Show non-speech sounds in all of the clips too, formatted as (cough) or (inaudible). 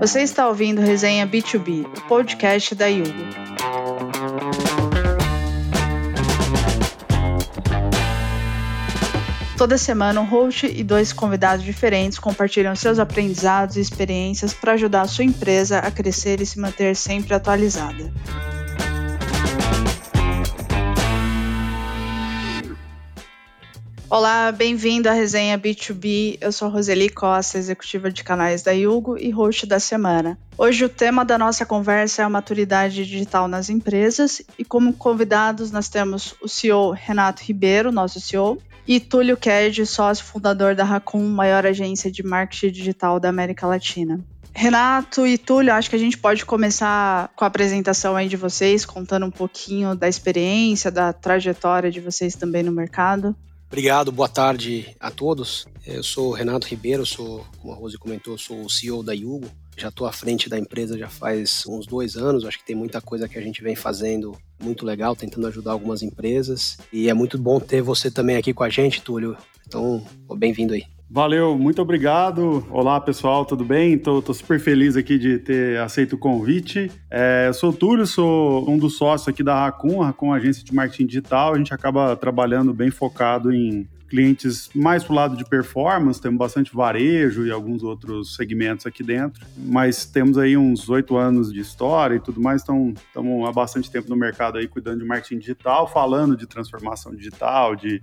Você está ouvindo Resenha B2B, o podcast da Yugo. Toda semana, um host e dois convidados diferentes compartilham seus aprendizados e experiências para ajudar a sua empresa a crescer e se manter sempre atualizada. Olá, bem-vindo à resenha B2B. Eu sou Roseli Costa, executiva de canais da Yugo e host da semana. Hoje o tema da nossa conversa é a maturidade digital nas empresas e como convidados nós temos o CEO Renato Ribeiro, nosso CEO, e Túlio Ked, sócio fundador da Racun, maior agência de marketing digital da América Latina. Renato e Túlio, acho que a gente pode começar com a apresentação aí de vocês, contando um pouquinho da experiência, da trajetória de vocês também no mercado. Obrigado, boa tarde a todos. Eu sou Renato Ribeiro, sou, como a Rose comentou, sou o CEO da Yugo. Já estou à frente da empresa já faz uns dois anos. Acho que tem muita coisa que a gente vem fazendo muito legal, tentando ajudar algumas empresas. E é muito bom ter você também aqui com a gente, Túlio. Então, bem-vindo aí. Valeu, muito obrigado. Olá, pessoal, tudo bem? Estou super feliz aqui de ter aceito o convite. É, sou o Túlio, sou um dos sócios aqui da Racun, a Racun Agência de Marketing Digital. A gente acaba trabalhando bem focado em clientes mais pro lado de performance, temos bastante varejo e alguns outros segmentos aqui dentro, mas temos aí uns oito anos de história e tudo mais, então estamos há bastante tempo no mercado aí cuidando de marketing digital, falando de transformação digital, de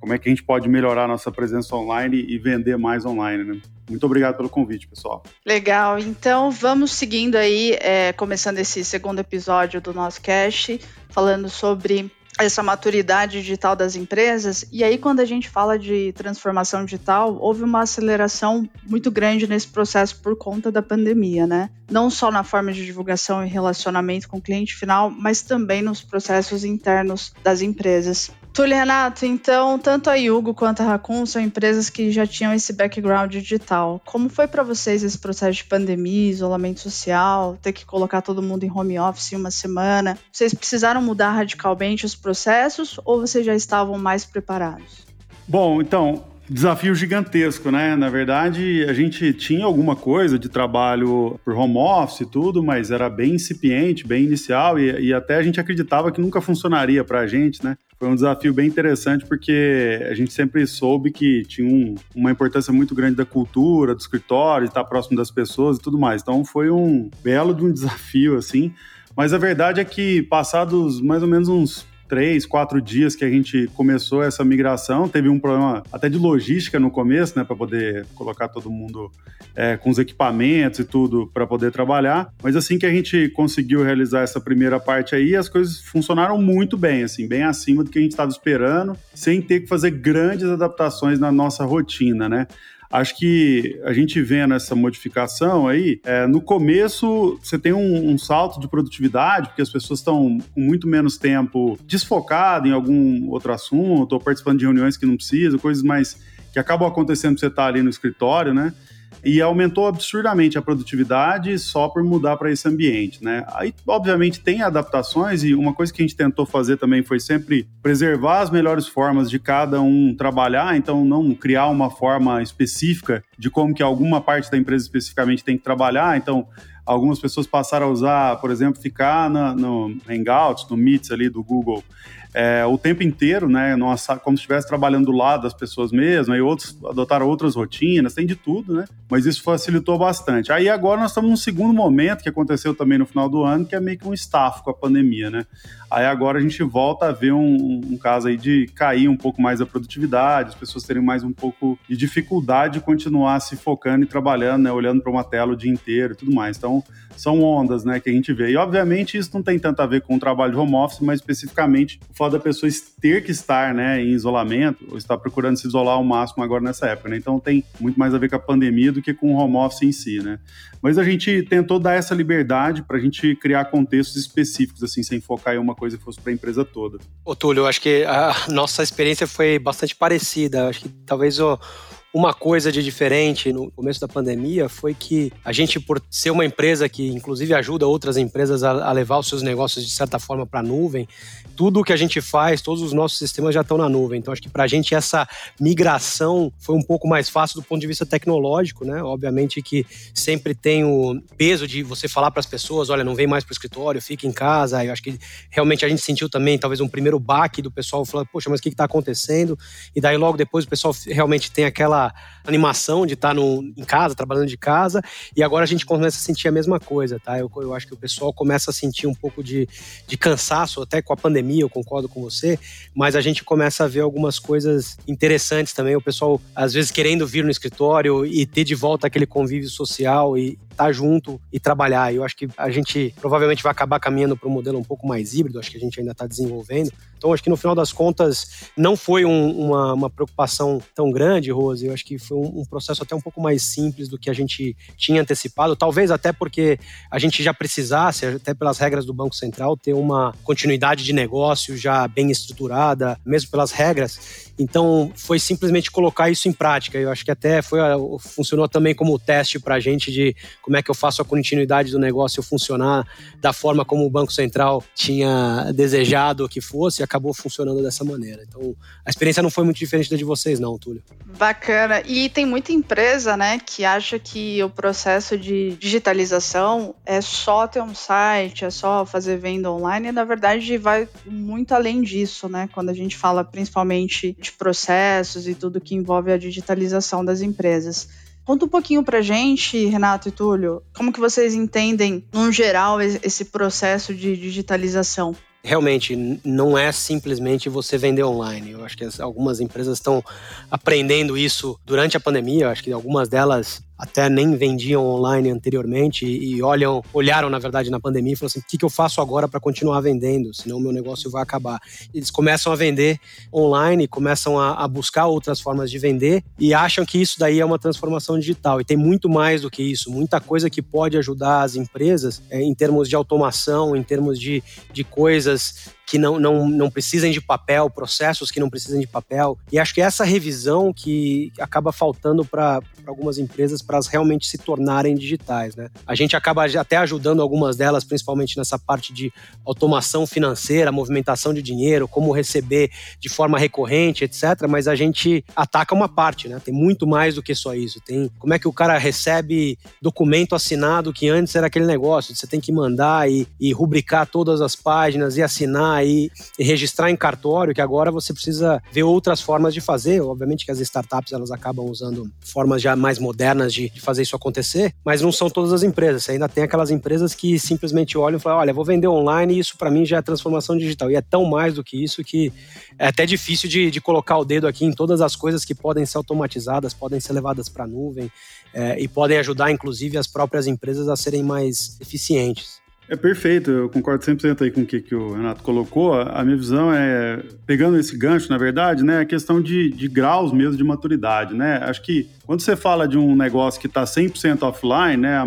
como é que a gente pode melhorar nossa presença online e vender mais online, né? Muito obrigado pelo convite, pessoal. Legal. Então, vamos seguindo aí, é, começando esse segundo episódio do nosso cast, falando sobre essa maturidade digital das empresas. E aí, quando a gente fala de transformação digital, houve uma aceleração muito grande nesse processo por conta da pandemia, né? Não só na forma de divulgação e relacionamento com o cliente final, mas também nos processos internos das empresas. Túlio Renato, então, tanto a Yugo quanto a Racun são empresas que já tinham esse background digital. Como foi para vocês esse processo de pandemia, isolamento social, ter que colocar todo mundo em home office em uma semana? Vocês precisaram mudar radicalmente os processos ou vocês já estavam mais preparados? Bom, então, desafio gigantesco, né? Na verdade, a gente tinha alguma coisa de trabalho por home office e tudo, mas era bem incipiente, bem inicial e, e até a gente acreditava que nunca funcionaria para a gente, né? foi um desafio bem interessante porque a gente sempre soube que tinha um, uma importância muito grande da cultura, do escritório, de estar próximo das pessoas e tudo mais. Então foi um belo de um (laughs) desafio, assim. Mas a verdade é que passados mais ou menos uns três, quatro dias que a gente começou essa migração. Teve um problema até de logística no começo, né, para poder colocar todo mundo é, com os equipamentos e tudo para poder trabalhar. Mas assim que a gente conseguiu realizar essa primeira parte aí, as coisas funcionaram muito bem, assim, bem acima do que a gente estava esperando, sem ter que fazer grandes adaptações na nossa rotina, né? Acho que a gente vendo essa modificação aí, é, no começo você tem um, um, salto de produtividade, porque as pessoas estão com muito menos tempo desfocado em algum outro assunto, ou participando de reuniões que não precisam, coisas mais que acabam acontecendo você estar tá ali no escritório, né? E aumentou absurdamente a produtividade só por mudar para esse ambiente, né? Aí, obviamente, tem adaptações e uma coisa que a gente tentou fazer também foi sempre preservar as melhores formas de cada um trabalhar, então não criar uma forma específica de como que alguma parte da empresa especificamente tem que trabalhar, então algumas pessoas passaram a usar, por exemplo, ficar na, no Hangouts, no Meets ali do Google, é, o tempo inteiro, né? Como se estivesse trabalhando do lado das pessoas mesmo, aí outros adotaram outras rotinas, tem de tudo, né? Mas isso facilitou bastante. Aí agora nós estamos num segundo momento que aconteceu também no final do ano, que é meio que um staff com a pandemia, né? Aí agora a gente volta a ver um, um caso aí de cair um pouco mais a produtividade, as pessoas terem mais um pouco de dificuldade de continuar se focando e trabalhando, né? Olhando para uma tela o dia inteiro e tudo mais. Então, são ondas, né, que a gente vê. E obviamente isso não tem tanto a ver com o trabalho de home office, mas especificamente o da pessoa ter que estar, né, em isolamento, ou estar procurando se isolar ao máximo agora nessa época, né? Então tem muito mais a ver com a pandemia do que com o home office em si, né? Mas a gente tentou dar essa liberdade para a gente criar contextos específicos, assim, sem focar em uma coisa que fosse para a empresa toda. Ô Túlio, eu acho que a nossa experiência foi bastante parecida. Acho que talvez o uma coisa de diferente no começo da pandemia foi que a gente, por ser uma empresa que inclusive ajuda outras empresas a, levar os seus negócios de certa forma para a nuvem, tudo o que a gente faz, todos os nossos sistemas já estão na nuvem. Então acho que para a gente essa migração foi um pouco mais fácil do ponto de vista tecnológico, né? Obviamente que sempre tem o peso de você falar para as pessoas, olha, não vem mais para o escritório, fica em casa. Eu acho que realmente a gente sentiu também talvez um primeiro baque do pessoal falando, poxa, mas o que está acontecendo? E daí logo depois o pessoal realmente tem aquela animação de estar tá em casa, trabalhando de casa, e agora a gente começa a sentir a mesma coisa, tá? Eu, eu acho que o pessoal começa a sentir um pouco de, de cansaço, até com a pandemia, eu concordo com você, mas a gente começa a ver algumas coisas interessantes também. O pessoal, às vezes, querendo vir no escritório e ter de volta aquele convívio social e estar tá junto e trabalhar. Eu acho que a gente provavelmente vai acabar caminhando para um modelo um pouco mais híbrido, acho que a gente ainda está desenvolvendo. Então, acho que no final das contas, não foi um, uma, uma, preocupação tão grande, Rose. Eu acho que foi um, um, processo até um pouco mais simples do que a gente tinha antecipado. Talvez até porque a gente já precisasse, até pelas regras do Banco Central, ter uma continuidade de negócio já bem estruturada, mesmo pelas regras. Então, foi simplesmente colocar isso em prática. Eu acho que até foi, funcionou também como teste para a gente de como é que eu faço a continuidade do negócio funcionar da forma como o Banco Central tinha desejado que fosse e acabou funcionando dessa maneira. Então, a experiência não foi muito diferente da de vocês, não, Túlio. Bacana. E tem muita empresa, né, que acha que o processo de digitalização é só ter um site, é só fazer venda online, e na verdade vai muito além disso, né? Quando a gente fala principalmente de processos e tudo que envolve a digitalização das empresas. Conta um pouquinho pra gente, Renato e Túlio, como que vocês entendem, no geral, esse processo de digitalização? realmente não é simplesmente você vender online. Eu acho que algumas empresas estão aprendendo isso durante a pandemia. Eu acho que algumas delas até nem vendiam online anteriormente e olham, olharam na verdade na pandemia e falaram assim: o que, que eu faço agora para continuar vendendo? Senão meu negócio vai acabar. Eles começam a vender online, começam a, a, buscar outras formas de vender e acham que isso daí é uma transformação digital. E tem muito mais do que isso, muita coisa que pode ajudar as empresas é, em termos de automação, em termos de, de coisas que não, não, não precisem de papel, processos que não precisem de papel. E acho que essa revisão que acaba faltando para algumas empresas para elas realmente se tornarem digitais. Né? A gente acaba até ajudando algumas delas, principalmente nessa parte de automação financeira, movimentação de dinheiro, como receber de forma recorrente, etc. Mas a gente ataca uma parte, né? Tem muito mais do que só isso. Tem como é que o cara recebe documento assinado que antes era aquele negócio, você tem que mandar e, e rubricar todas as páginas e assinar e, registrar em cartório, que agora você precisa ver outras formas de fazer. Obviamente que as startups elas acabam usando formas já mais modernas de, de fazer isso acontecer, mas não são todas as empresas. Você ainda tem aquelas empresas que simplesmente olham e falam: olha, vou vender online e isso para mim já é transformação digital. E é tão mais do que isso que é até difícil de, de colocar o dedo aqui em todas as coisas que podem ser automatizadas, podem ser levadas para a nuvem é, e podem ajudar, inclusive, as próprias empresas a serem mais eficientes. É perfeito, eu concordo 100% aí com o que, que o Renato colocou. A minha visão é, pegando esse gancho, na verdade, né, a questão de, de graus mesmo de maturidade, né? Acho que quando você fala de um negócio que está 100% offline, né,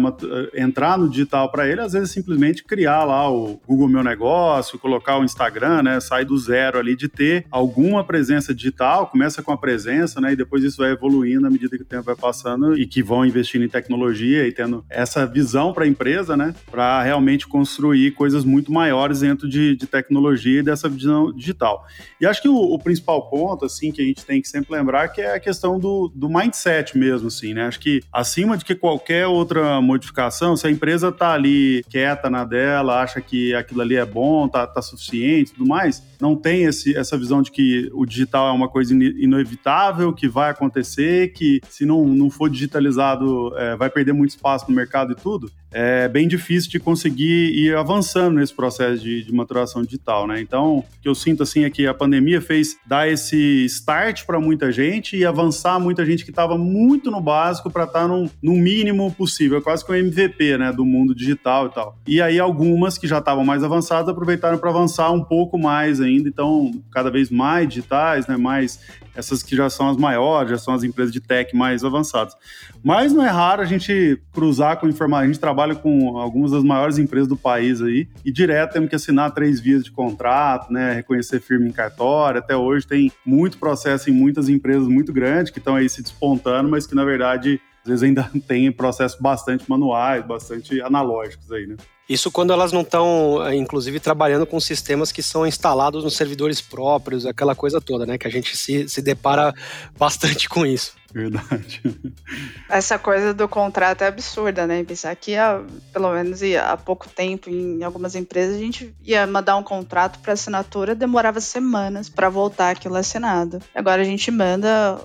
entrar no digital para ele, às vezes é simplesmente criar lá o Google Meu Negócio, colocar o Instagram, né, sair do zero ali de ter alguma presença digital, começa com a presença, né, e depois isso vai evoluindo à medida que o tempo vai passando e que vão investindo em tecnologia e tendo essa visão para a empresa, né, para realmente construir coisas muito maiores dentro de, de, tecnologia e dessa visão digital. E acho que o, o, principal ponto, assim, que a gente tem que sempre lembrar que é a questão do, do mindset mesmo, assim, né? Acho que acima de que qualquer outra modificação, se a empresa tá ali quieta na dela, acha que aquilo ali é bom, tá, tá suficiente tudo mais, não tem esse, essa visão de que o digital é uma coisa inevitável, que vai acontecer, que se não, não for digitalizado é, vai perder muito espaço no mercado e tudo, é bem difícil de conseguir ir avançando nesse processo de, de maturação digital, né? Então, o que eu sinto assim é que a pandemia fez dar esse start para muita gente e avançar muita gente que estava muito no básico para estar tá no, mínimo possível, quase que o MVP, né, do mundo digital e tal. E aí algumas que já estavam mais avançadas aproveitaram para avançar um pouco mais ainda, então cada vez mais digitais, né, mais essas que já são as maiores, já são as empresas de tech mais avançadas. Mas não é raro a gente cruzar com informação. A gente trabalha com algumas das maiores empresas do país aí, e direto temos que assinar três vias de contrato, né, reconhecer firme em cartório. Até hoje tem muito processo em muitas empresas muito grandes que estão aí se despontando, mas que na verdade às vezes ainda (laughs) tem processos bastante manuais, bastante analógicos aí, né? Isso quando elas não estão, eh, inclusive, trabalhando com sistemas que são instalados nos servidores próprios, aquela coisa toda, né? Que a gente se, se depara bastante com isso. Verdade. (laughs) Essa coisa do contrato é absurda, né? Pensar que, há, pelo menos há pouco tempo, em algumas empresas, a gente ia mandar um contrato para assinatura, demorava semanas para voltar aquilo assinado. Agora a gente manda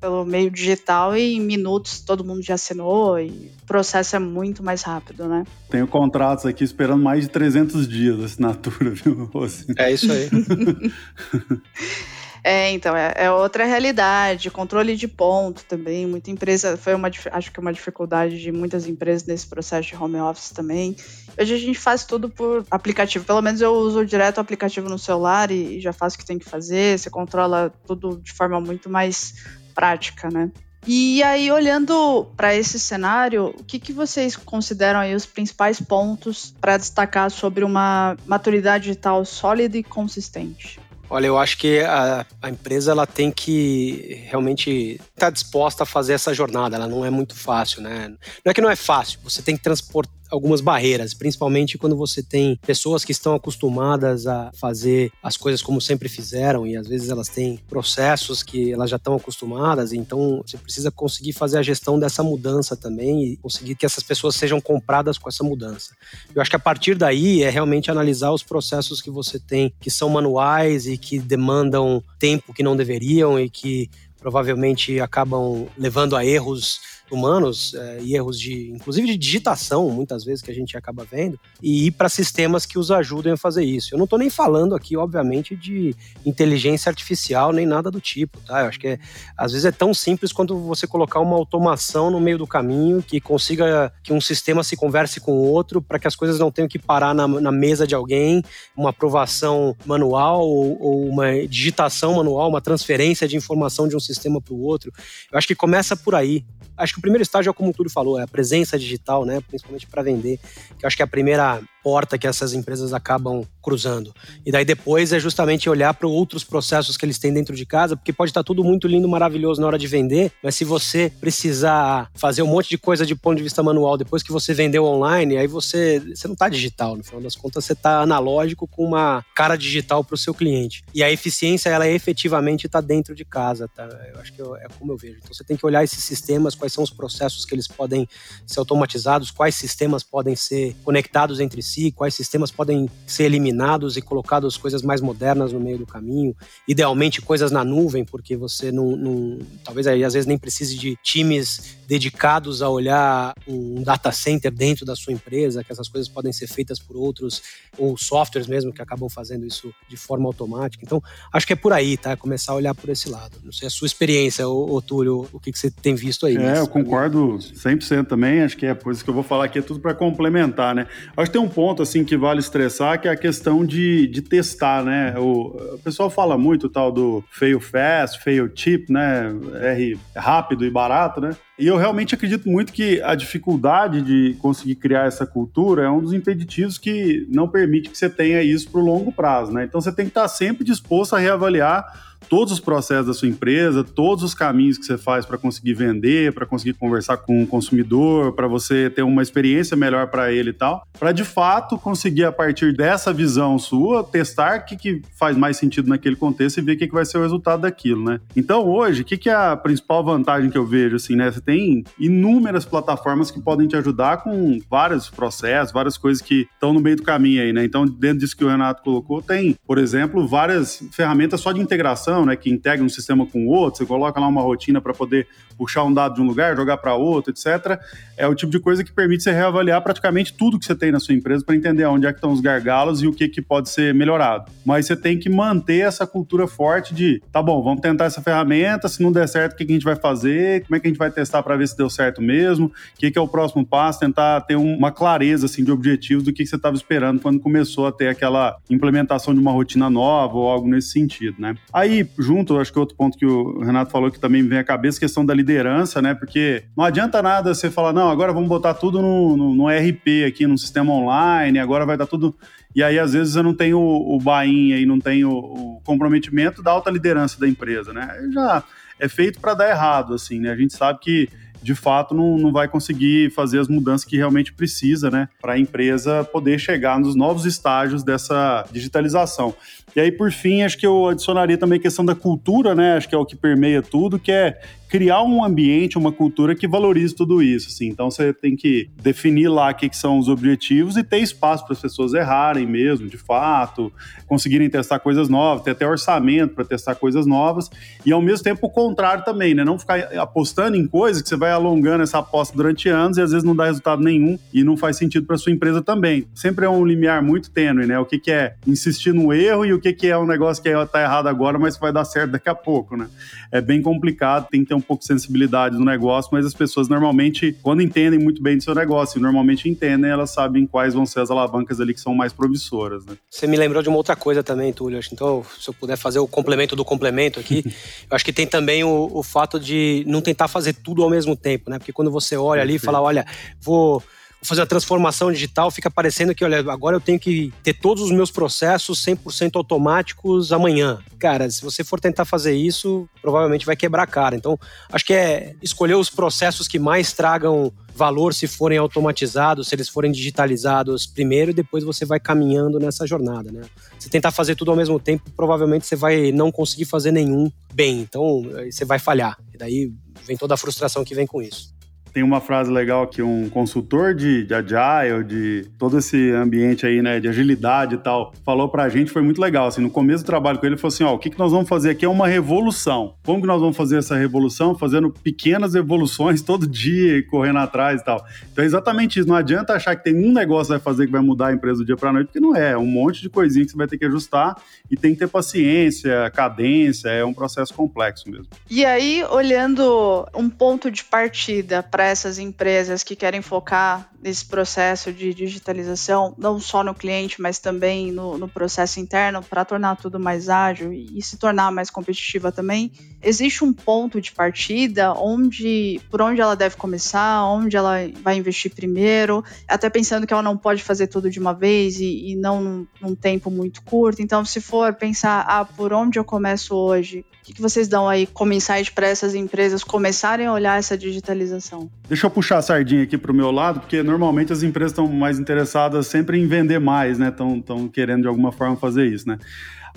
pelo meio digital e em minutos todo mundo já assinou e o processo é muito mais rápido, né? Tenho contratos aqui esperando mais de 300 dias de assinatura, (laughs) viu, Rossi? É isso aí. (laughs) É, então, é, é, outra realidade. Controle de ponto também. Muita empresa, foi uma, acho que é uma dificuldade de muitas empresas nesse processo de home office também. Hoje a gente faz tudo por aplicativo. Pelo menos eu uso direto o aplicativo no celular e, e já faço o que tem que fazer. Você controla tudo de forma muito mais prática, né? E aí, olhando para esse cenário, o que, que vocês consideram aí os principais pontos para destacar sobre uma maturidade digital sólida e consistente? Olha, eu acho que a, a empresa ela tem que realmente estar tá disposta a fazer essa jornada. Ela não é muito fácil, né? Não é que não é fácil. Você tem que transportar algumas barreiras, principalmente quando você tem pessoas que estão acostumadas a fazer as coisas como sempre fizeram e às vezes elas têm processos que elas já estão acostumadas, então você precisa conseguir fazer a gestão dessa mudança também e conseguir que essas pessoas sejam compradas com essa mudança. Eu acho que a partir daí é realmente analisar os processos que você tem que são manuais e que demandam tempo que não deveriam e que provavelmente acabam levando a erros humanos é, e erros de, inclusive de digitação, muitas vezes que a gente acaba vendo, e ir para sistemas que os ajudem a fazer isso. Eu não estou nem falando aqui, obviamente, de inteligência artificial nem nada do tipo, tá? Eu acho que é, às vezes é tão simples quanto você colocar uma automação no meio do caminho que consiga que um sistema se converse com o outro para que as coisas não tenham que parar na, na mesa de alguém, uma aprovação manual ou, ou uma digitação manual, uma transferência de informação de um sistema para o outro. Eu acho que começa por aí. Acho que o primeiro estágio é como o Túlio falou, é a presença digital, né? Principalmente para vender, que eu acho que é a primeira porta que essas empresas acabam cruzando. E daí depois é justamente olhar para outros processos que eles têm dentro de casa, porque pode estar tudo muito lindo, maravilhoso na hora de vender, mas se você precisar fazer um monte de coisa de ponto de vista manual depois que você vendeu online, aí você, você não está digital, no final das contas você está analógico com uma cara digital para o seu cliente. E a eficiência, ela efetivamente está dentro de casa, tá? Eu acho que é como eu vejo. Então você tem que olhar esses sistemas, quais são os processos que eles podem ser automatizados, quais sistemas podem ser conectados entre si, quais sistemas podem ser eliminados e colocados coisas mais modernas no meio do caminho, idealmente coisas na nuvem, porque você não, não talvez aí às vezes nem precise de times dedicados a olhar um data center dentro da sua empresa, que essas coisas podem ser feitas por outros ou softwares mesmo que acabam fazendo isso de forma automática. Então, acho que é por aí, tá? Começar a olhar por esse lado. Não sei a sua experiência, ô, Túlio, o que, que você tem visto aí. É, eu concordo 100% também, acho que é por isso que eu vou falar aqui, é tudo para complementar, né? Acho que tem um ponto, assim, que vale estressar, que é a questão de, de testar, né? O, o pessoal fala muito tal do fail fast, fail cheap, né? R rápido e barato, né? E eu realmente acredito muito que a dificuldade de conseguir criar essa cultura é um dos impeditivos que não permite que você tenha isso para o longo prazo, né? Então você tem que estar sempre disposto a reavaliar todos os processos da sua empresa, todos os caminhos que você faz para conseguir vender, para conseguir conversar com o consumidor, para você ter uma experiência melhor para ele e tal, para de fato conseguir a partir dessa visão sua testar o que, que faz mais sentido naquele contexto e ver o que, que vai ser o resultado daquilo, né? Então hoje, o que, que é a principal vantagem que eu vejo assim, né? Você tem inúmeras plataformas que podem te ajudar com vários processos, várias coisas que estão no meio do caminho aí, né? Então dentro disso que o Renato colocou, tem, por exemplo, várias ferramentas só de integração né, que integra um sistema com o outro, você coloca lá uma rotina para poder puxar um dado de um lugar, jogar para outro, etc. É o tipo de coisa que permite você reavaliar praticamente tudo que você tem na sua empresa para entender onde é que estão os gargalos e o que, que pode ser melhorado. Mas você tem que manter essa cultura forte de, tá bom, vamos tentar essa ferramenta, se não der certo, o que, que a gente vai fazer, como é que a gente vai testar para ver se deu certo mesmo, o que, que é o próximo passo, tentar ter uma clareza assim, de objetivos do que, que você estava esperando quando começou a ter aquela implementação de uma rotina nova ou algo nesse sentido, né? Aí aí, junto, acho que outro ponto que o Renato falou que também me vem à cabeça, questão da liderança, né? Porque não adianta nada você falar, não, agora vamos botar tudo no, no, no RP aqui, no sistema online, agora vai dar tudo. E aí, às vezes, você não tem o, o bainha e não tem o, comprometimento da alta liderança da empresa, né? Aí já é feito para dar errado, assim, né? A gente sabe que de fato não, não vai conseguir fazer as mudanças que realmente precisa, né, para a empresa poder chegar nos novos estágios dessa digitalização. E aí, por fim, acho que eu adicionaria também a questão da cultura, né? Acho que é o que permeia tudo, que é criar um ambiente, uma cultura que valorize tudo isso. Assim. Então você tem que definir lá o que, são os objetivos e ter espaço para as pessoas errarem mesmo, de fato, conseguirem testar coisas novas, ter até orçamento para testar coisas novas. E ao mesmo tempo o contrário também, né? Não ficar apostando em coisas que você vai alongando essa aposta durante anos e às vezes não dá resultado nenhum e não faz sentido para sua empresa também. Sempre é um limiar muito tênue, né? O que, que é insistir no erro e o que, que é um negócio que está errado agora, mas vai dar certo daqui a pouco, né? É bem complicado, tem que ter um pouco de sensibilidade no negócio, mas as pessoas normalmente, quando entendem muito bem do seu negócio, e normalmente entendem, elas sabem quais vão ser as alavancas ali que são mais promissoras. Né? Você me lembrou de uma outra coisa também, Túlio. Então, se eu puder fazer o complemento do complemento aqui, (laughs) eu acho que tem também o, o fato de não tentar fazer tudo ao mesmo tempo, né? Porque quando você olha ali e fala, olha, vou fazer a transformação digital, fica parecendo que, olha, agora eu tenho que ter todos os meus processos 100% automáticos amanhã. Cara, se você for tentar fazer isso, provavelmente vai quebrar a cara. Então, acho que é escolher os processos que mais tragam valor se forem automatizados, se eles forem digitalizados primeiro e depois você vai caminhando nessa jornada, né? Se tentar fazer tudo ao mesmo tempo, provavelmente você vai não conseguir fazer nenhum bem. Então, você vai falhar. E daí vem toda a frustração que vem com isso. Tem uma frase legal que um consultor de, de agile, de todo esse ambiente aí, né, de agilidade e tal, falou pra gente, foi muito legal, assim, no começo do trabalho com ele, ele falou assim, ó, o que, que nós vamos fazer aqui é uma revolução. Como que nós vamos fazer essa revolução? Fazendo pequenas evoluções (laughs) todo dia e correndo atrás e tal. Então é exatamente isso, não adianta achar que tem um negócio que vai fazer que vai mudar a empresa do dia pra noite, porque não é, é um monte de coisinha que você vai ter que ajustar e tem que ter paciência, cadência, é um processo complexo mesmo. E aí, olhando um ponto de partida para essas empresas que querem focar nesse processo de digitalização, não só no cliente, mas também no, no processo interno, para tornar tudo mais ágil e, e, se tornar mais competitiva também, existe um ponto de partida onde, por onde ela deve começar, onde ela vai investir primeiro, até pensando que ela não pode fazer tudo de uma vez e, e não num, num, tempo muito curto. Então, se for pensar, ah, por onde eu começo hoje, o que, que vocês dão aí como insight para essas empresas começarem a olhar essa digitalização? Deixa eu puxar a sardinha aqui para o meu lado, porque normalmente as empresas estão mais interessadas sempre em vender mais, né? Estão querendo de alguma forma fazer isso, né?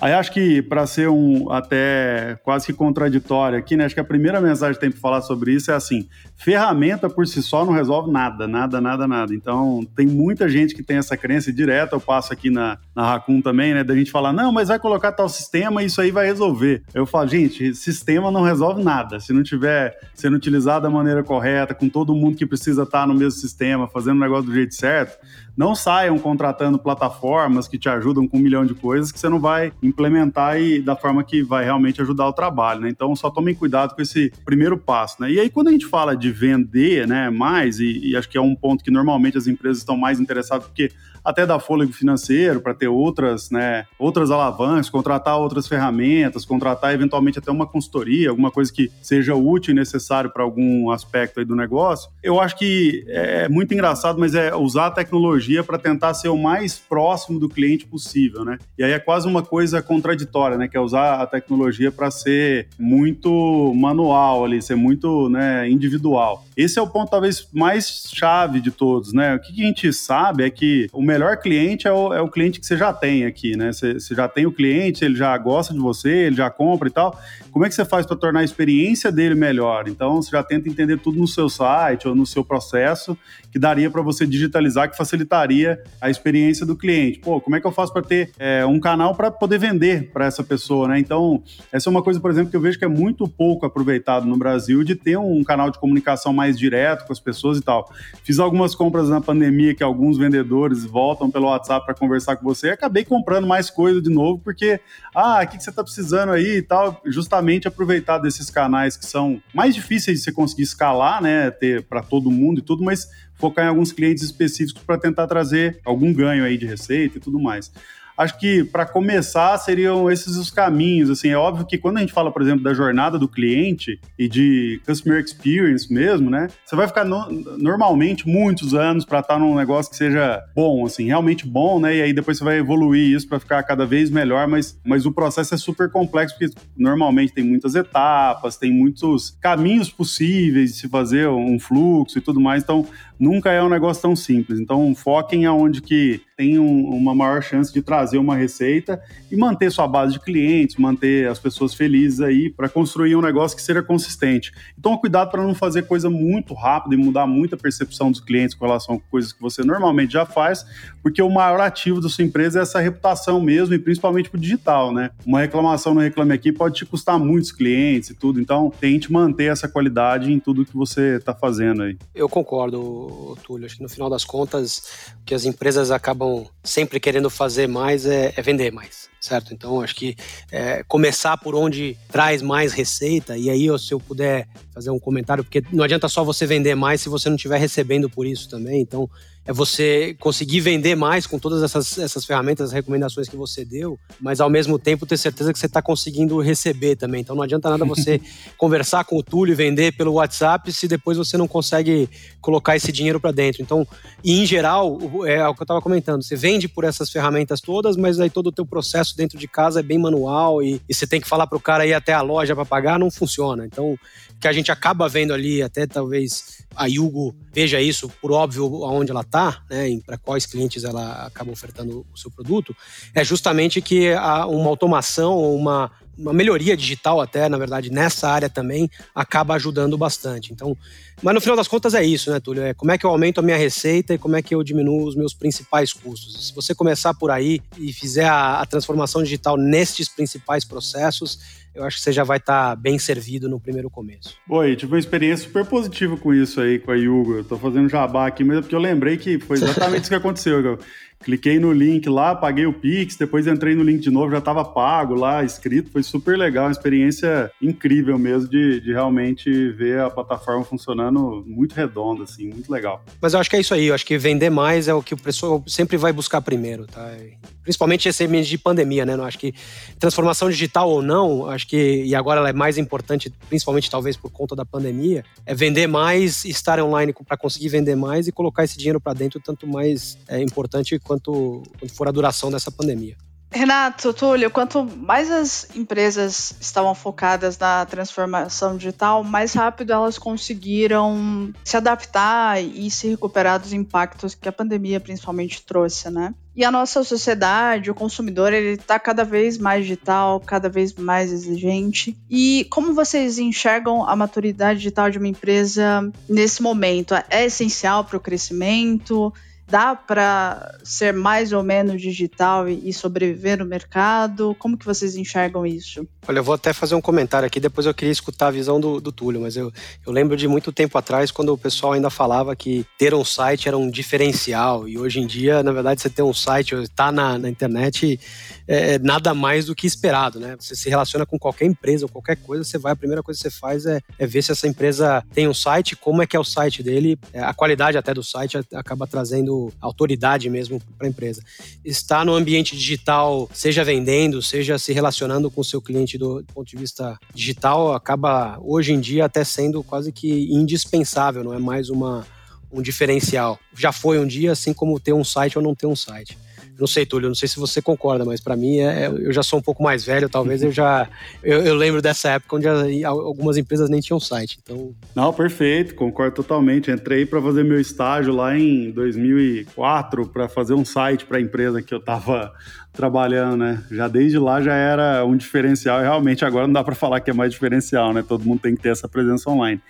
Aí acho que para ser um até quase que contraditório aqui, né? Acho que a primeira mensagem que tem para falar sobre isso é assim: ferramenta por si só não resolve nada, nada, nada, nada. Então tem muita gente que tem essa crença direto eu passo aqui na, na Racun também, né? Da gente falar, não, mas vai colocar tal sistema e isso aí vai resolver. Eu falo, gente, sistema não resolve nada. Se não tiver sendo utilizado da maneira correta, com todo mundo que precisa estar no mesmo sistema, fazendo o negócio do jeito certo, não saiam contratando plataformas que te ajudam com um milhão de coisas que você não vai implementar e da forma que vai realmente ajudar o trabalho, né? Então só tomem cuidado com esse primeiro passo, né? E aí quando a gente fala de vender, né, mais e, e acho que é um ponto que normalmente as empresas estão mais interessadas porque até dar fôlego financeiro para ter outras, né, outras alavancas, contratar outras ferramentas, contratar eventualmente até uma consultoria, alguma coisa que seja útil e necessário para algum aspecto aí do negócio. Eu acho que é muito engraçado, mas é usar a tecnologia para tentar ser o mais próximo do cliente possível, né? E aí é quase uma coisa contraditória, né, que é usar a tecnologia para ser muito manual ali, ser muito, né, individual. Esse é o ponto talvez mais chave de todos, né? O que a gente sabe é que o melhor cliente é o, é o cliente que você já tem aqui, né? Você, você, já tem o cliente, ele já gosta de você, ele já compra e tal. Como é que você faz para tornar a experiência dele melhor? Então, você já tenta entender tudo no seu site ou no seu processo que daria para você digitalizar, que facilitaria a experiência do cliente. Pô, como é que eu faço para ter é, um canal para poder vender para essa pessoa, né? Então, essa é uma coisa, por exemplo, que eu vejo que é muito pouco aproveitado no Brasil de ter um canal de comunicação mais direto com as pessoas e tal. Fiz algumas compras na pandemia que alguns vendedores voltam pelo WhatsApp para conversar com você e acabei comprando mais coisa de novo porque, ah, o que, que você está precisando aí e tal. Justamente aproveitar desses canais que são mais difíceis de você conseguir escalar, né? Ter para todo mundo e tudo, mas focar em alguns clientes específicos para tentar trazer algum ganho aí de receita e tudo mais. Acho que para começar seriam esses os caminhos. Assim, é óbvio que quando a gente fala, por exemplo, da jornada do cliente e de customer experience mesmo, né? Você vai ficar no, normalmente muitos anos para estar tá num negócio que seja bom, assim, realmente bom, né? E aí depois você vai evoluir isso para ficar cada vez melhor, mas, mas o processo é super complexo porque normalmente tem muitas etapas, tem muitos caminhos possíveis de se fazer um fluxo e tudo mais. Então, nunca é um negócio tão simples. Então, foquem aonde que tem um, uma maior chance de trazer uma receita e manter sua base de clientes, manter as pessoas felizes aí para construir um negócio que seja consistente. Então, cuidado para não fazer coisa muito rápida e mudar muito a percepção dos clientes com relação a coisas que você normalmente já faz, porque o maior ativo da sua empresa é essa reputação mesmo e principalmente para o digital, né? Uma reclamação no Reclame Aqui pode te custar muitos clientes e tudo, então tente manter essa qualidade em tudo que você está fazendo aí. Eu concordo, Túlio. Acho que no final das contas, o que as empresas acabam sempre querendo fazer mais é, é vender mais certo? Então, acho que é, começar por onde traz mais receita, e aí, se eu puder fazer um comentário, porque não adianta só você vender mais se você não estiver recebendo por isso também. Então, é você conseguir vender mais com todas essas, essas ferramentas, as recomendações que você deu, mas ao mesmo tempo ter certeza que você está conseguindo receber também. Então não adianta nada você (laughs) conversar com o Túlio e vender pelo WhatsApp se depois você não consegue colocar esse dinheiro para dentro. Então, e em geral, é o que eu estava comentando, você vende por essas ferramentas todas, mas aí todo o teu processo dentro de casa é bem manual e, e você tem que falar para o cara ir até a loja para pagar, não funciona. Então, que a gente acaba vendo ali, até talvez a Yugo veja isso por óbvio aonde ela está, né, para quais clientes ela acaba ofertando o seu produto, é justamente que uma automação, uma, uma melhoria digital até, na verdade, nessa área também acaba ajudando bastante. Então, mas no final das contas é isso, né, Túlio? É como é que eu aumento a minha receita e como é que eu diminuo os meus principais custos. Se você começar por aí e fizer a, a transformação digital nestes principais processos, eu acho que você já vai estar tá bem servido no primeiro começo. Oi, tive uma experiência super positiva com isso aí, com a Yugo. Eu tô fazendo jabá aqui, mas é porque eu lembrei que foi exatamente isso que aconteceu. Cliquei no link lá, paguei o Pix, depois entrei no link de novo, já estava pago lá, escrito. Foi super legal, uma experiência incrível mesmo de, de realmente ver a plataforma funcionando muito redonda, assim, muito legal. Mas eu acho que é isso aí, eu acho que vender mais é o que o pessoal sempre vai buscar primeiro, tá? Principalmente esse ambiente de pandemia, né? Eu acho que transformação digital ou não, acho que, e agora ela é mais importante, principalmente talvez por conta da pandemia, é vender mais, estar online para conseguir vender mais e colocar esse dinheiro para dentro, tanto mais é importante quanto quanto, quanto for a duração dessa pandemia. Renato, Túlio, quanto mais as empresas estavam focadas na transformação digital, mais rápido elas conseguiram se adaptar e se recuperar dos impactos que a pandemia principalmente trouxe, né? E a nossa sociedade, o consumidor, ele está cada vez mais digital, cada vez mais exigente. E como vocês enxergam a maturidade digital de uma empresa nesse momento? É essencial para o crescimento? Dá para ser mais ou menos digital e, sobreviver no mercado? Como que vocês enxergam isso? Olha, eu vou até fazer um comentário aqui, depois eu queria escutar a visão do, do Túlio, mas eu, eu lembro de muito tempo atrás, quando o pessoal ainda falava que ter um site era um diferencial, e hoje em dia, na verdade, você ter um site, estar tá na, na internet, é, é nada mais do que esperado, né? Você se relaciona com qualquer empresa ou qualquer coisa, você vai, a primeira coisa que você faz é, é ver se essa empresa tem um site, como é que é o site dele, é, a qualidade até do site acaba trazendo autoridade mesmo para a empresa. Estar no ambiente digital, seja vendendo, seja se relacionando com o seu cliente do, do ponto de vista digital, acaba hoje em dia até sendo quase que indispensável, não é mais uma um diferencial. Já foi um dia, assim como ter um site ou não ter um site. Não sei, Túlio, não sei se você concorda, mas para mim é, eu já sou um pouco mais velho, talvez eu já. Eu, eu lembro dessa época onde algumas empresas nem tinham site. Então... Não, perfeito, concordo totalmente. Entrei para fazer meu estágio lá em 2004 para fazer um site para a empresa que eu estava (laughs) trabalhando, né? Já desde lá já era um diferencial e realmente agora não dá para falar que é mais diferencial, né? Todo mundo tem que ter essa presença online.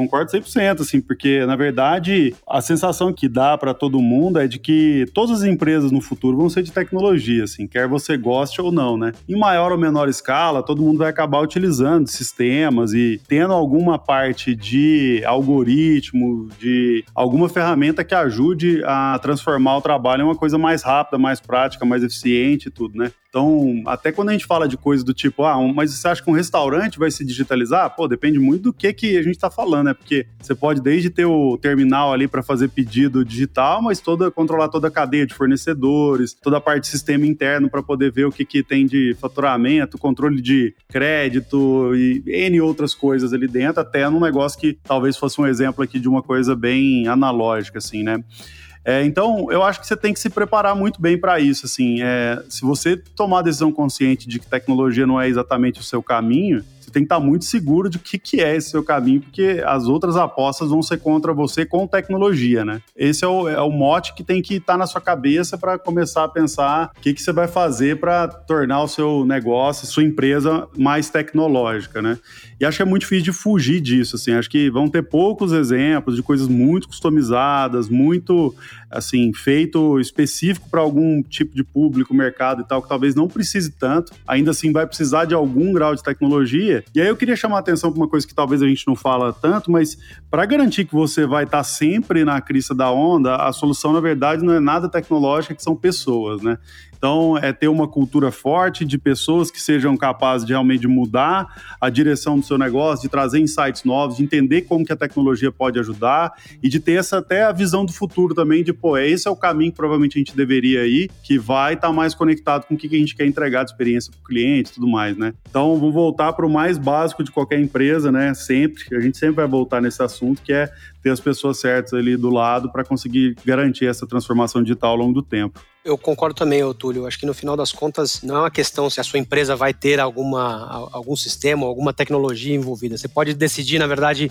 Concordo 100%, assim, porque na verdade a sensação que dá para todo mundo é de que todas as empresas no futuro vão ser de tecnologia, assim, quer você goste ou não, né? Em maior ou menor escala, todo mundo vai acabar utilizando sistemas e tendo alguma parte de algoritmo, de alguma ferramenta que ajude a transformar o trabalho em uma coisa mais rápida, mais prática, mais eficiente e tudo, né? Então, até quando a gente fala de coisas do tipo, ah, mas você acha que um restaurante vai se digitalizar? Pô, depende muito do que, que a gente está falando. né? Porque você pode desde ter o terminal ali para fazer pedido digital, mas toda controlar toda a cadeia de fornecedores, toda a parte de sistema interno para poder ver o que, que tem de faturamento, controle de crédito e N outras coisas ali dentro, até num negócio que talvez fosse um exemplo aqui de uma coisa bem analógica, assim, né? É, então, eu acho que você tem que se preparar muito bem para isso. Assim, é, se você tomar a decisão consciente de que tecnologia não é exatamente o seu caminho, você tem que estar muito seguro de o que, que é esse seu caminho, porque as outras apostas vão ser contra você com tecnologia, né? Esse é o, é o mote que tem que estar na sua cabeça para começar a pensar o que, que você vai fazer para tornar o seu negócio, sua empresa mais tecnológica, né? E acho que é muito difícil de fugir disso, assim. Acho que vão ter poucos exemplos de coisas muito customizadas, muito, assim, feito específico para algum tipo de público, mercado e tal, que talvez não precise tanto. Ainda assim, vai precisar de algum grau de tecnologia. E aí eu queria chamar a atenção para uma coisa que talvez a gente não fala tanto, mas para garantir que você vai estar tá sempre na crista da onda, a solução, na verdade, não é nada tecnológica, que são pessoas, né? Então, é ter uma cultura forte de pessoas que sejam capazes de realmente mudar a direção do seu negócio, de trazer insights novos, de entender como que a tecnologia pode ajudar e de ter essa até a visão do futuro também, de, pô, esse é o caminho que provavelmente a gente deveria ir, que vai estar tá mais conectado com o que a gente quer entregar de experiência para o cliente e tudo mais, né? Então, vou voltar para o mais básico de qualquer empresa, né? Sempre, a gente sempre vai voltar nesse assunto, que é ter as pessoas certas ali do lado para conseguir garantir essa transformação digital ao longo do tempo. Eu concordo também, Túlio. Acho que no final das contas não é uma questão se a sua empresa vai ter alguma, algum sistema, alguma tecnologia envolvida. Você pode decidir, na verdade,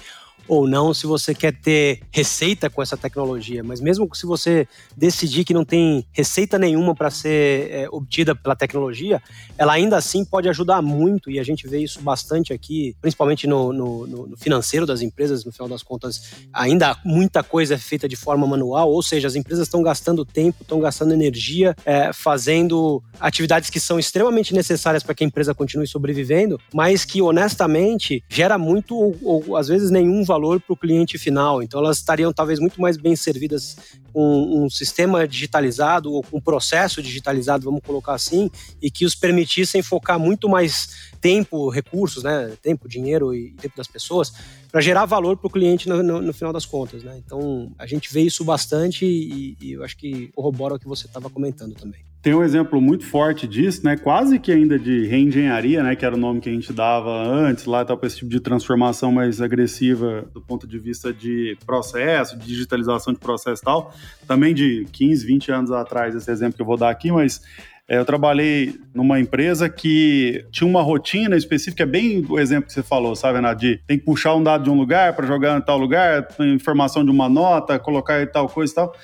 ou não se você quer ter receita com essa tecnologia. Mas mesmo se você decidir que não tem receita nenhuma para ser é, obtida pela tecnologia, ela ainda assim pode ajudar muito, e a gente vê isso bastante aqui, principalmente no, no, no financeiro das empresas, no final das contas, ainda muita coisa é feita de forma manual, ou seja, as empresas estão gastando tempo, estão gastando energia, é, fazendo atividades que são extremamente necessárias para que a empresa continue sobrevivendo, mas que honestamente gera muito ou, ou às vezes nenhum valor valor para o cliente final. Então, elas estariam talvez muito mais bem servidas com um sistema digitalizado ou com um processo digitalizado, vamos colocar assim, e que os permitissem focar muito mais tempo, recursos, né, tempo, dinheiro e tempo das pessoas para gerar valor para o cliente no, no, no, final das contas, né? Então a gente vê isso bastante e, e eu acho que corrobora o que você estava comentando também. Tem um exemplo muito forte disso, né? Quase que ainda de reengenharia, né? Que era o nome que a gente dava antes, lá para esse tipo de transformação mais agressiva do ponto de vista de processo, de digitalização de processo e tal. Também de 15, 20 anos atrás, esse exemplo que eu vou dar aqui, mas é, eu trabalhei numa empresa que tinha uma rotina específica, é bem o exemplo que você falou, sabe, Renato? De tem que puxar um dado de um lugar para jogar em tal lugar, informação de uma nota, colocar tal coisa e tal.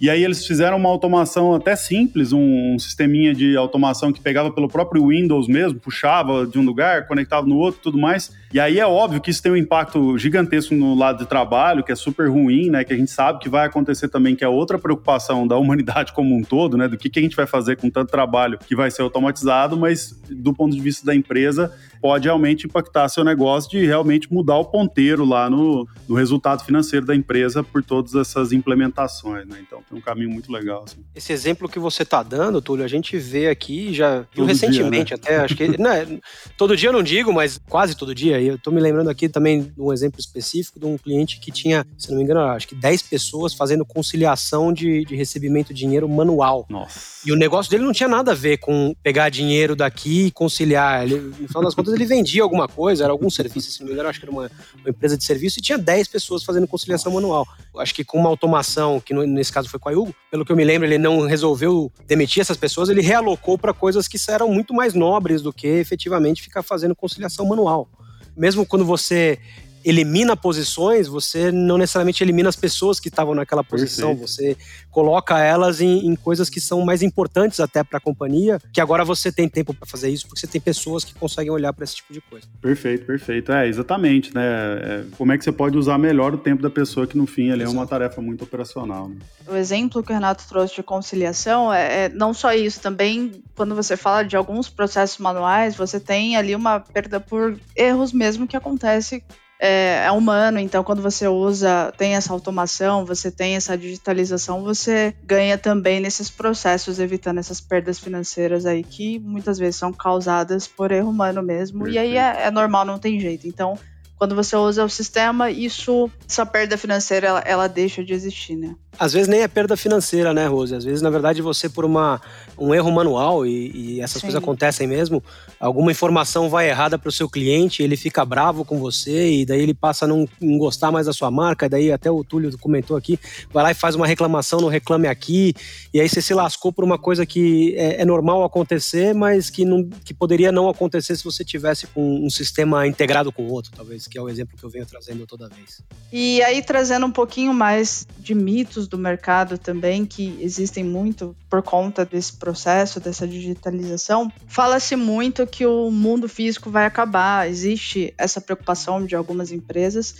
E aí eles fizeram uma automação até simples, um, um sisteminha de automação que pegava pelo próprio Windows mesmo, puxava de um lugar, conectava no outro, tudo mais. E aí é óbvio que isso tem um impacto gigantesco no lado de trabalho, que é super ruim, né? Que a gente sabe que vai acontecer também, que é outra preocupação da humanidade como um todo, né? Do que, que a gente vai fazer com tanto trabalho que vai ser automatizado, mas do ponto de vista da empresa, pode realmente impactar seu negócio de realmente mudar o ponteiro lá no, no resultado financeiro da empresa por todas essas implementações, né? Então tem um caminho muito legal. Assim. Esse exemplo que você está dando, Túlio, a gente vê aqui, já viu recentemente dia, né? até, acho que, (laughs) né, todo dia eu não digo, mas quase todo dia, e eu estou me lembrando aqui também de um exemplo específico de um cliente que tinha, se não me engano, acho que 10 pessoas fazendo conciliação de, de recebimento de dinheiro manual. Nossa. E o negócio dele não tinha nada a ver com pegar dinheiro daqui e conciliar. Ele, no final das contas, ele vendia alguma coisa, era algum serviço, se não me engano, acho que era uma, uma empresa de serviço, e tinha 10 pessoas fazendo conciliação manual. Acho que com uma automação, que no, nesse caso foi com a Hugo, pelo que eu me lembro, ele não resolveu demitir essas pessoas, ele realocou para coisas que eram muito mais nobres do que efetivamente ficar fazendo conciliação manual. Mesmo quando você elimina posições, você não necessariamente elimina as pessoas que estavam naquela posição, Perfeito. você coloca elas em, em, coisas que são mais importantes até para a companhia, que agora você tem tempo para fazer isso, porque você tem pessoas que conseguem olhar para esse tipo de coisa. Perfeito, perfeito. É, exatamente, né? É, como é que você pode usar melhor o tempo da pessoa que no fim ali é uma tarefa muito operacional. Né? O exemplo que o Renato trouxe de conciliação é, é não só isso, também quando você fala de alguns processos manuais, você tem ali uma perda por erros mesmo que acontece é, é, humano, então quando você usa, tem essa automação, você tem essa digitalização, você ganha também nesses processos, evitando essas perdas financeiras aí que muitas vezes são causadas por erro humano mesmo. Perfeito. E aí é, é normal, não tem jeito. Então, quando você usa o sistema, isso, essa perda financeira, ela, ela deixa de existir, né? Às vezes nem é perda financeira, né, Rose? Às vezes, na verdade, você, por uma, um erro manual, e, e essas Sim. coisas acontecem mesmo, alguma informação vai errada para o seu cliente, ele fica bravo com você, e daí ele passa a não, não gostar mais da sua marca, e daí até o Túlio comentou aqui, vai lá e faz uma reclamação no Reclame Aqui, e aí você se lascou por uma coisa que é, é normal acontecer, mas que, não, que poderia não acontecer se você tivesse com um sistema integrado com o outro, talvez, que é o exemplo que eu venho trazendo toda vez. E aí, trazendo um pouquinho mais de mitos do mercado também, que existem muito por conta desse processo, dessa digitalização, fala-se muito que o mundo físico vai acabar. Existe essa preocupação de algumas empresas,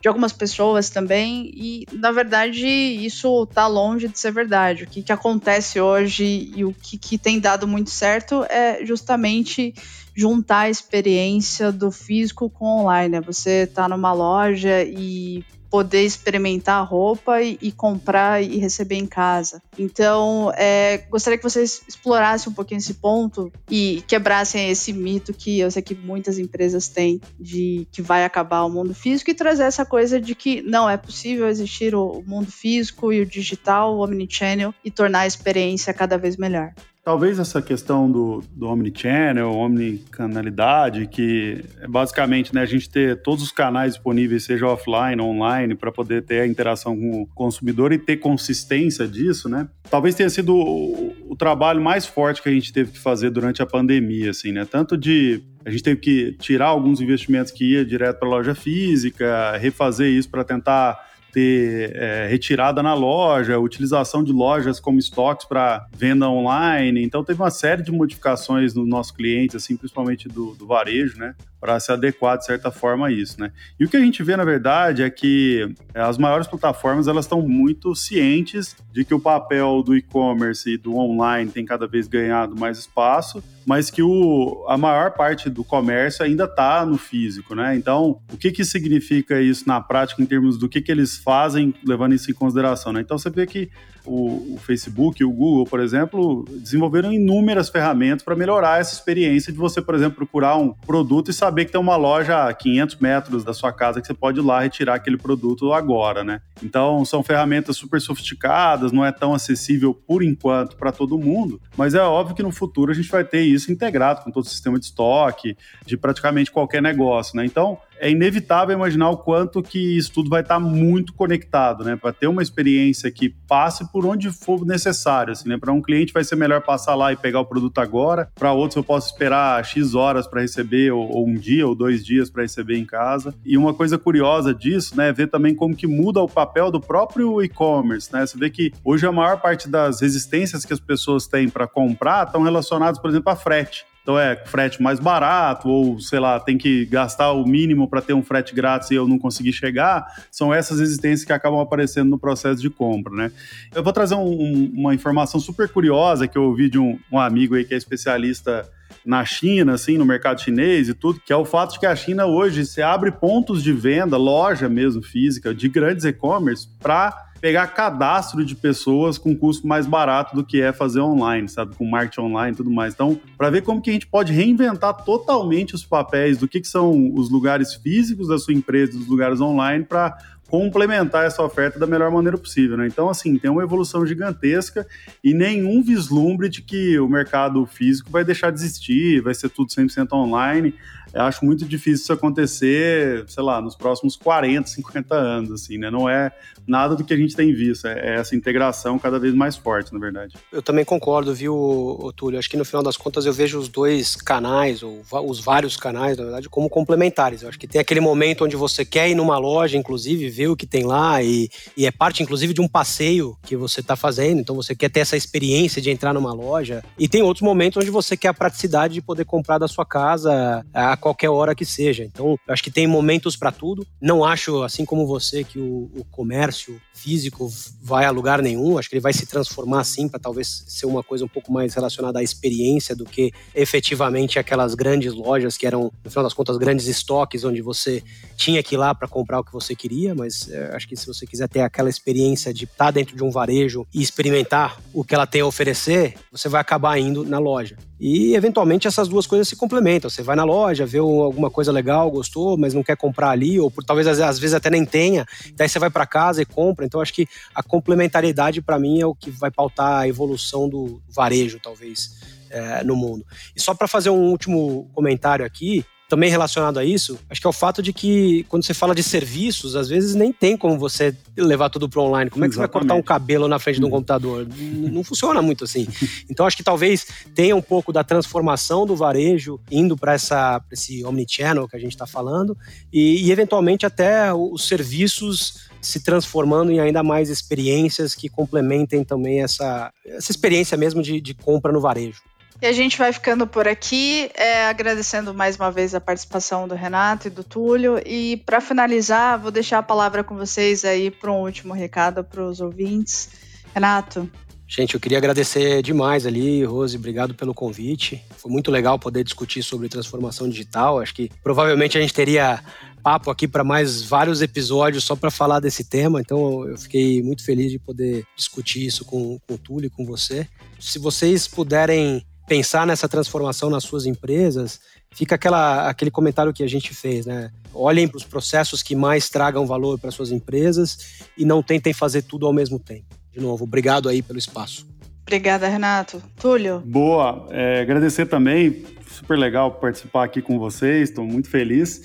de algumas pessoas também, e na verdade isso está longe de ser verdade. O que, que acontece hoje e o que, que tem dado muito certo é justamente juntar a experiência do físico com online. Né? Você está numa loja e poder experimentar a roupa e, e, comprar e receber em casa. Então, é, gostaria que vocês explorassem um pouquinho esse ponto e quebrassem esse mito que eu sei que muitas empresas têm de que vai acabar o mundo físico e trazer essa coisa de que não é possível existir o mundo físico e o digital, o omnichannel e tornar a experiência cada vez melhor. Talvez essa questão do, do omnichannel, omnicanalidade, que é basicamente né, a gente ter todos os canais disponíveis, seja offline, online, para poder ter a interação com o consumidor e ter consistência disso, né? Talvez tenha sido o, o trabalho mais forte que a gente teve que fazer durante a pandemia, assim, né? Tanto de a gente teve que tirar alguns investimentos que ia direto para a loja física, refazer isso para tentar ter é, retirada na loja, utilização de lojas como estoques para venda online. Então teve uma série de modificações no nosso cliente, assim, principalmente do, do varejo, né? Para se adequar de certa forma a isso, né? E o que a gente vê, na verdade, é que é, as maiores plataformas elas estão muito cientes de que o papel do e-commerce e do online tem cada vez ganhado mais espaço, mas que o, a maior parte do comércio ainda está no físico, né? Então, o que que significa isso na prática em termos do que que eles fazem, levando isso em consideração, né? Então, você vê que o, o Facebook e o Google, por exemplo, desenvolveram inúmeras ferramentas para melhorar essa experiência de você, por exemplo, procurar um produto e saber que tem uma loja a 500 metros da sua casa que você pode ir lá retirar aquele produto agora, né? Então, são ferramentas super sofisticadas, não é tão acessível por enquanto para todo mundo, mas é óbvio que no futuro a gente vai ter isso integrado com todo o sistema de estoque, de praticamente qualquer negócio, né? Então, é inevitável imaginar o quanto que isso tudo vai estar muito conectado, né? Para ter uma experiência que passe por onde for necessário, assim, né? Para um cliente vai ser melhor passar lá e pegar o produto agora, para outros eu posso esperar X horas para receber, ou, ou, um dia ou dois dias para receber em casa. E uma coisa curiosa disso, né, é ver também como que muda o papel do próprio e-commerce, né? Você vê que hoje a maior parte das resistências que as pessoas têm para comprar estão relacionadas, por exemplo, a frete. Então é frete mais barato, ou sei lá, tem que gastar o mínimo para ter um frete grátis e eu não conseguir chegar. São essas existências que acabam aparecendo no processo de compra, né? Eu vou trazer um, uma informação super curiosa que eu ouvi de um, um amigo aí que é especialista na China, assim, no mercado chinês e tudo, que é o fato de que a China hoje se abre pontos de venda, loja mesmo física, de grandes e-commerce, para pegar cadastro de pessoas com custo mais barato do que é fazer online, sabe? Com marketing online e tudo mais. Então, para ver como que a gente pode reinventar totalmente os papéis do que, que são os lugares físicos da sua empresa, dos lugares online, para complementar essa oferta da melhor maneira possível. Né? Então, assim, tem uma evolução gigantesca e nenhum vislumbre de que o mercado físico vai deixar de existir, vai ser tudo 100% online. Eu acho muito difícil isso acontecer, sei lá, nos próximos 40, 50 anos, assim, né? Não é nada do que a gente tem visto, é, é essa integração cada vez mais forte, na verdade. Eu também concordo, viu, Túlio? Acho que no final das contas eu vejo os dois canais, ou os vários canais, na verdade, como complementares. Eu acho que tem aquele momento onde você quer ir numa loja, inclusive, ver o que tem lá, e, e é parte, inclusive, de um passeio que você está fazendo, então você quer ter essa experiência de entrar numa loja. E tem outros momentos onde você quer a praticidade de poder comprar da sua casa a qualquer hora que seja. Então, acho que tem momentos para tudo. Não acho, assim como você, que o, o, comércio físico vai a lugar nenhum. Acho que ele vai se transformar, assim, para talvez ser uma coisa um pouco mais relacionada à experiência do que efetivamente aquelas grandes lojas que eram, no final das contas, grandes estoques onde você tinha que ir lá para comprar o que você queria. Mas é, acho que se você quiser ter aquela experiência de estar tá dentro de um varejo e experimentar o que ela tem a oferecer, você vai acabar indo na loja. E eventualmente essas duas coisas se complementam. Você vai na loja, vê alguma coisa legal, gostou, mas não quer comprar ali, ou por, talvez às vezes até nem tenha. Daí você vai para casa e compra. Então acho que a complementariedade para mim é o que vai pautar a evolução do varejo, talvez, é, no mundo. E só para fazer um último comentário aqui, também relacionado a isso, acho que é o fato de que quando você fala de serviços, às vezes nem tem como você levar tudo para online. Como é que Exatamente. você vai cortar um cabelo na frente de um uhum. computador? (laughs) Não funciona muito assim. Então acho que talvez tenha um pouco da transformação do varejo indo para esse omnichannel que a gente está falando e, e eventualmente até os serviços se transformando em ainda mais experiências que complementem também essa, essa experiência mesmo de, de compra no varejo. E a gente vai ficando por aqui, é, agradecendo mais uma vez a participação do Renato e do Túlio. E para finalizar, vou deixar a palavra com vocês aí para um último recado para os ouvintes. Renato. Gente, eu queria agradecer demais ali, Rose, obrigado pelo convite. Foi muito legal poder discutir sobre transformação digital. Acho que provavelmente a gente teria papo aqui para mais vários episódios só para falar desse tema. Então eu fiquei muito feliz de poder discutir isso com, com o Túlio e com você. Se vocês puderem pensar nessa transformação nas suas empresas, fica aquela, aquele comentário que a gente fez, né? Olhem para os processos que mais tragam valor para suas empresas e não tentem fazer tudo ao mesmo tempo. De novo, obrigado aí pelo espaço. Obrigada, Renato. Túlio? Boa. É, agradecer também. Super legal participar aqui com vocês. Estou muito feliz.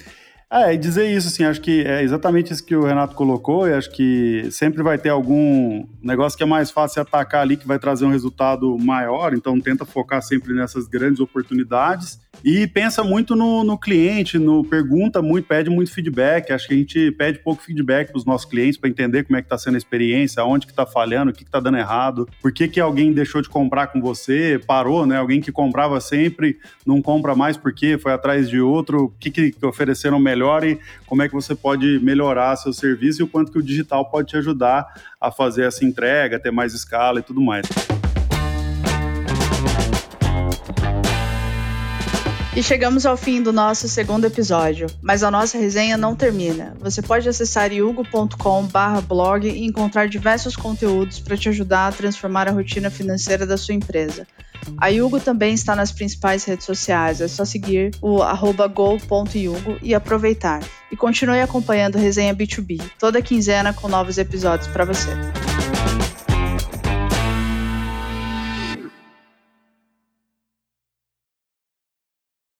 É, e dizer isso, assim, acho que é exatamente isso que o Renato colocou, e acho que sempre vai ter algum negócio que é mais fácil atacar ali, que vai trazer um resultado maior, então tenta focar sempre nessas grandes oportunidades. E pensa muito no, no cliente, no pergunta muito, pede muito feedback. Acho que a gente pede pouco feedback para os nossos clientes para entender como é que está sendo a experiência, onde que está falhando, o que está dando errado, por que, que alguém deixou de comprar com você, parou, né? Alguém que comprava sempre não compra mais porque foi atrás de outro, o que, que ofereceram melhor e como é que você pode melhorar seu serviço e o quanto que o digital pode te ajudar a fazer essa entrega, ter mais escala e tudo mais. E chegamos ao fim do nosso segundo episódio, mas a nossa resenha não termina. Você pode acessar yugo.com/blog e encontrar diversos conteúdos para te ajudar a transformar a rotina financeira da sua empresa. A Yugo também está nas principais redes sociais, é só seguir o go.yugo e aproveitar. E continue acompanhando Resenha B2B, toda quinzena com novos episódios para você.